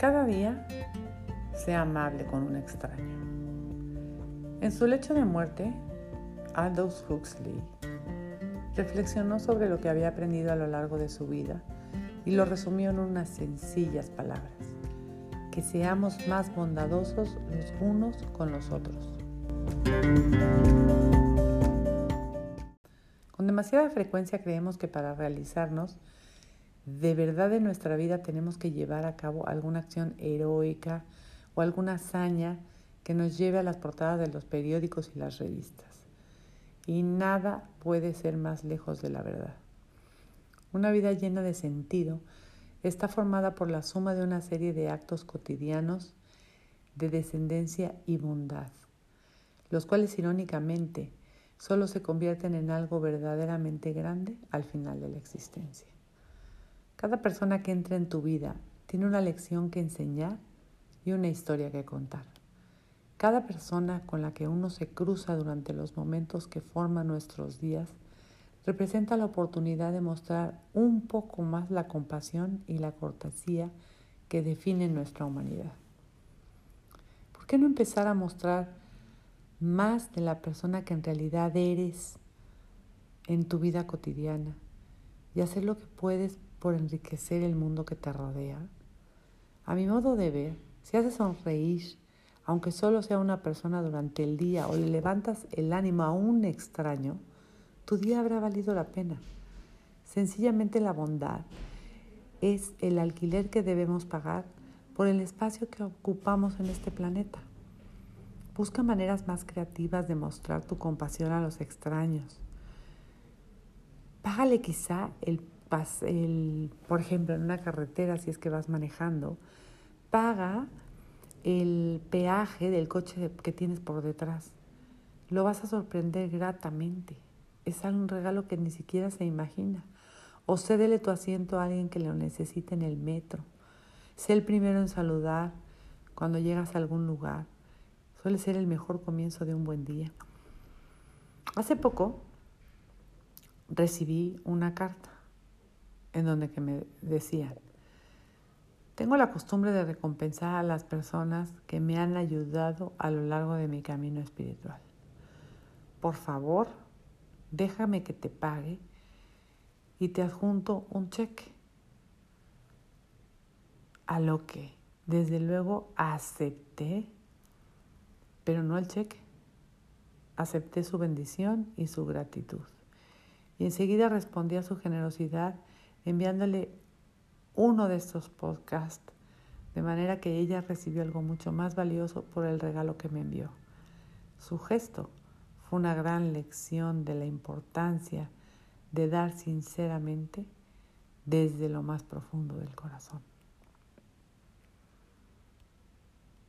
Cada día sea amable con un extraño. En su lecho de muerte, Aldous Huxley reflexionó sobre lo que había aprendido a lo largo de su vida y lo resumió en unas sencillas palabras. Que seamos más bondadosos los unos con los otros. Con demasiada frecuencia creemos que para realizarnos de verdad en nuestra vida tenemos que llevar a cabo alguna acción heroica o alguna hazaña que nos lleve a las portadas de los periódicos y las revistas. Y nada puede ser más lejos de la verdad. Una vida llena de sentido está formada por la suma de una serie de actos cotidianos de descendencia y bondad, los cuales irónicamente solo se convierten en algo verdaderamente grande al final de la existencia. Cada persona que entra en tu vida tiene una lección que enseñar y una historia que contar. Cada persona con la que uno se cruza durante los momentos que forman nuestros días representa la oportunidad de mostrar un poco más la compasión y la cortesía que definen nuestra humanidad. ¿Por qué no empezar a mostrar más de la persona que en realidad eres en tu vida cotidiana y hacer lo que puedes por enriquecer el mundo que te rodea? A mi modo de ver, si haces sonreír, aunque solo sea una persona durante el día, o le levantas el ánimo a un extraño, tu día habrá valido la pena. Sencillamente la bondad es el alquiler que debemos pagar por el espacio que ocupamos en este planeta. Busca maneras más creativas de mostrar tu compasión a los extraños. Págale quizá el el, por ejemplo, en una carretera, si es que vas manejando, paga el peaje del coche que tienes por detrás. Lo vas a sorprender gratamente. Es un regalo que ni siquiera se imagina. O cédele tu asiento a alguien que lo necesite en el metro. Sé el primero en saludar cuando llegas a algún lugar. Suele ser el mejor comienzo de un buen día. Hace poco recibí una carta en donde que me decían, tengo la costumbre de recompensar a las personas que me han ayudado a lo largo de mi camino espiritual. Por favor, déjame que te pague y te adjunto un cheque. A lo que, desde luego, acepté, pero no el cheque. Acepté su bendición y su gratitud. Y enseguida respondí a su generosidad enviándole uno de estos podcasts, de manera que ella recibió algo mucho más valioso por el regalo que me envió. Su gesto fue una gran lección de la importancia de dar sinceramente desde lo más profundo del corazón.